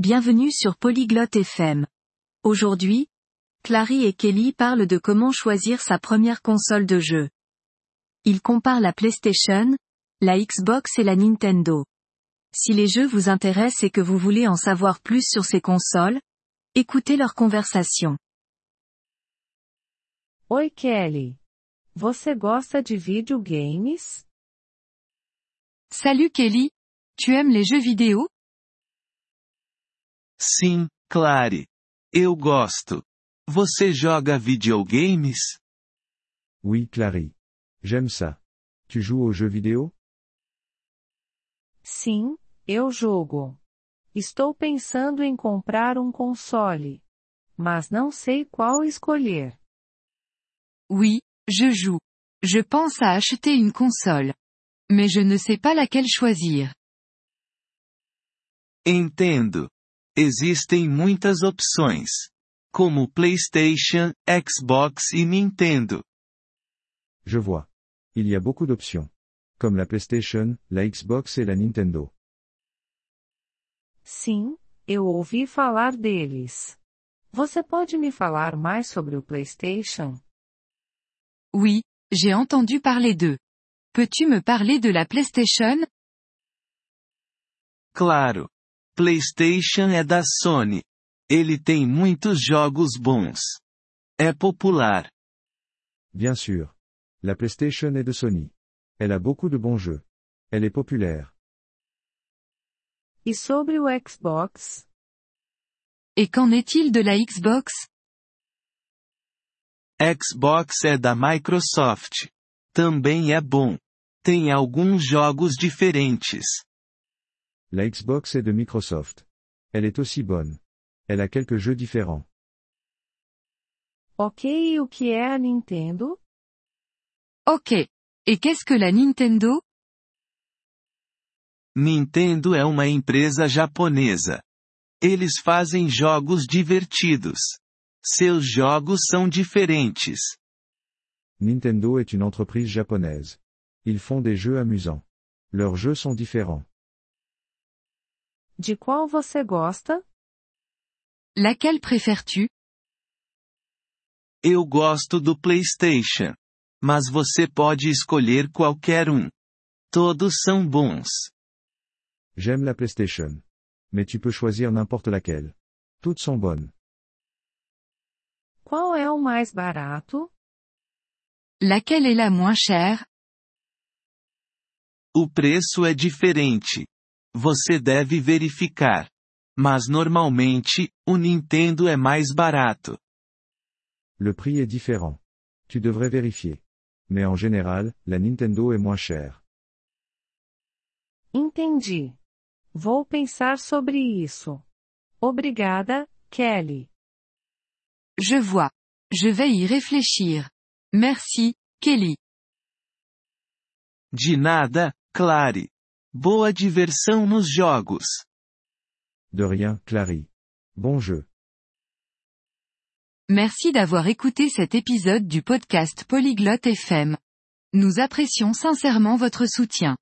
Bienvenue sur Polyglotte FM. Aujourd'hui, Clary et Kelly parlent de comment choisir sa première console de jeu. Ils comparent la PlayStation, la Xbox et la Nintendo. Si les jeux vous intéressent et que vous voulez en savoir plus sur ces consoles, écoutez leur conversation. Oi Kelly. Você gosta de videogames? Salut Kelly. Tu aimes les jeux vidéo? Sim, Clary. Eu gosto. Você joga videogames? Oui Clary. J'aime ça. Tu joues aux jeux vidéo? Sim, eu jogo. Estou pensando em comprar um console. Mas não sei qual escolher. Oui, je joue. Je pense à acheter une console. Mais je ne sais pas laquelle choisir. Entendo. Existem muitas opções. Como PlayStation, Xbox e Nintendo. Je vois. Il y a beaucoup d'options. Comme la PlayStation, la Xbox et la Nintendo. Sim, eu ouvi falar deles. Você pode me falar mais sobre o PlayStation? Oui, j'ai entendu parler d'eux. Peux-tu me parler de la PlayStation? Claro. PlayStation é da Sony. Ele tem muitos jogos bons. É popular. Bien sûr. La PlayStation est de Sony. Elle a beaucoup de bons jeux. Elle est populaire. E sobre o Xbox? Et qu'en est-il de la Xbox? Xbox é da Microsoft. Também é bom. Tem alguns jogos diferentes. La Xbox est de Microsoft. Elle est aussi bonne. Elle a quelques jeux différents. Ok, e o que é a Nintendo? Ok. Et qu'est-ce que la Nintendo? Nintendo é uma empresa japonesa. Eles fazem jogos divertidos. Seus jogos são diferentes. Nintendo est une entreprise japonaise. Ils font des jeux amusants. Leurs jeux sont différents. De qual você gosta? Laquelle préfères-tu? Eu gosto do PlayStation. Mas você pode escolher qualquer um. Todos são bons. J'aime la PlayStation. Mais tu peux choisir n'importe laquelle. Toutes sont bonnes. Qual é o mais barato? Laquelle est la moins chère? O preço é diferente. Você deve verificar. Mas normalmente, o Nintendo é mais barato. Le prix est différent. Tu devrais vérifier. Mais en général, la Nintendo est moins chère. Entendi. Vou pensar sobre isso. Obrigada, Kelly. Je vois. Je vais y réfléchir. Merci, Kelly. De nada, Clary. Boa diversão nos jogos. De rien, Clary. Bon jeu. Merci d'avoir écouté cet épisode du podcast Polyglotte FM. Nous apprécions sincèrement votre soutien.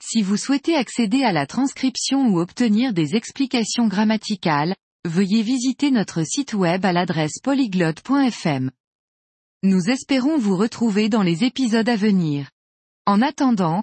Si vous souhaitez accéder à la transcription ou obtenir des explications grammaticales, veuillez visiter notre site web à l'adresse polyglotte.fm. Nous espérons vous retrouver dans les épisodes à venir. En attendant,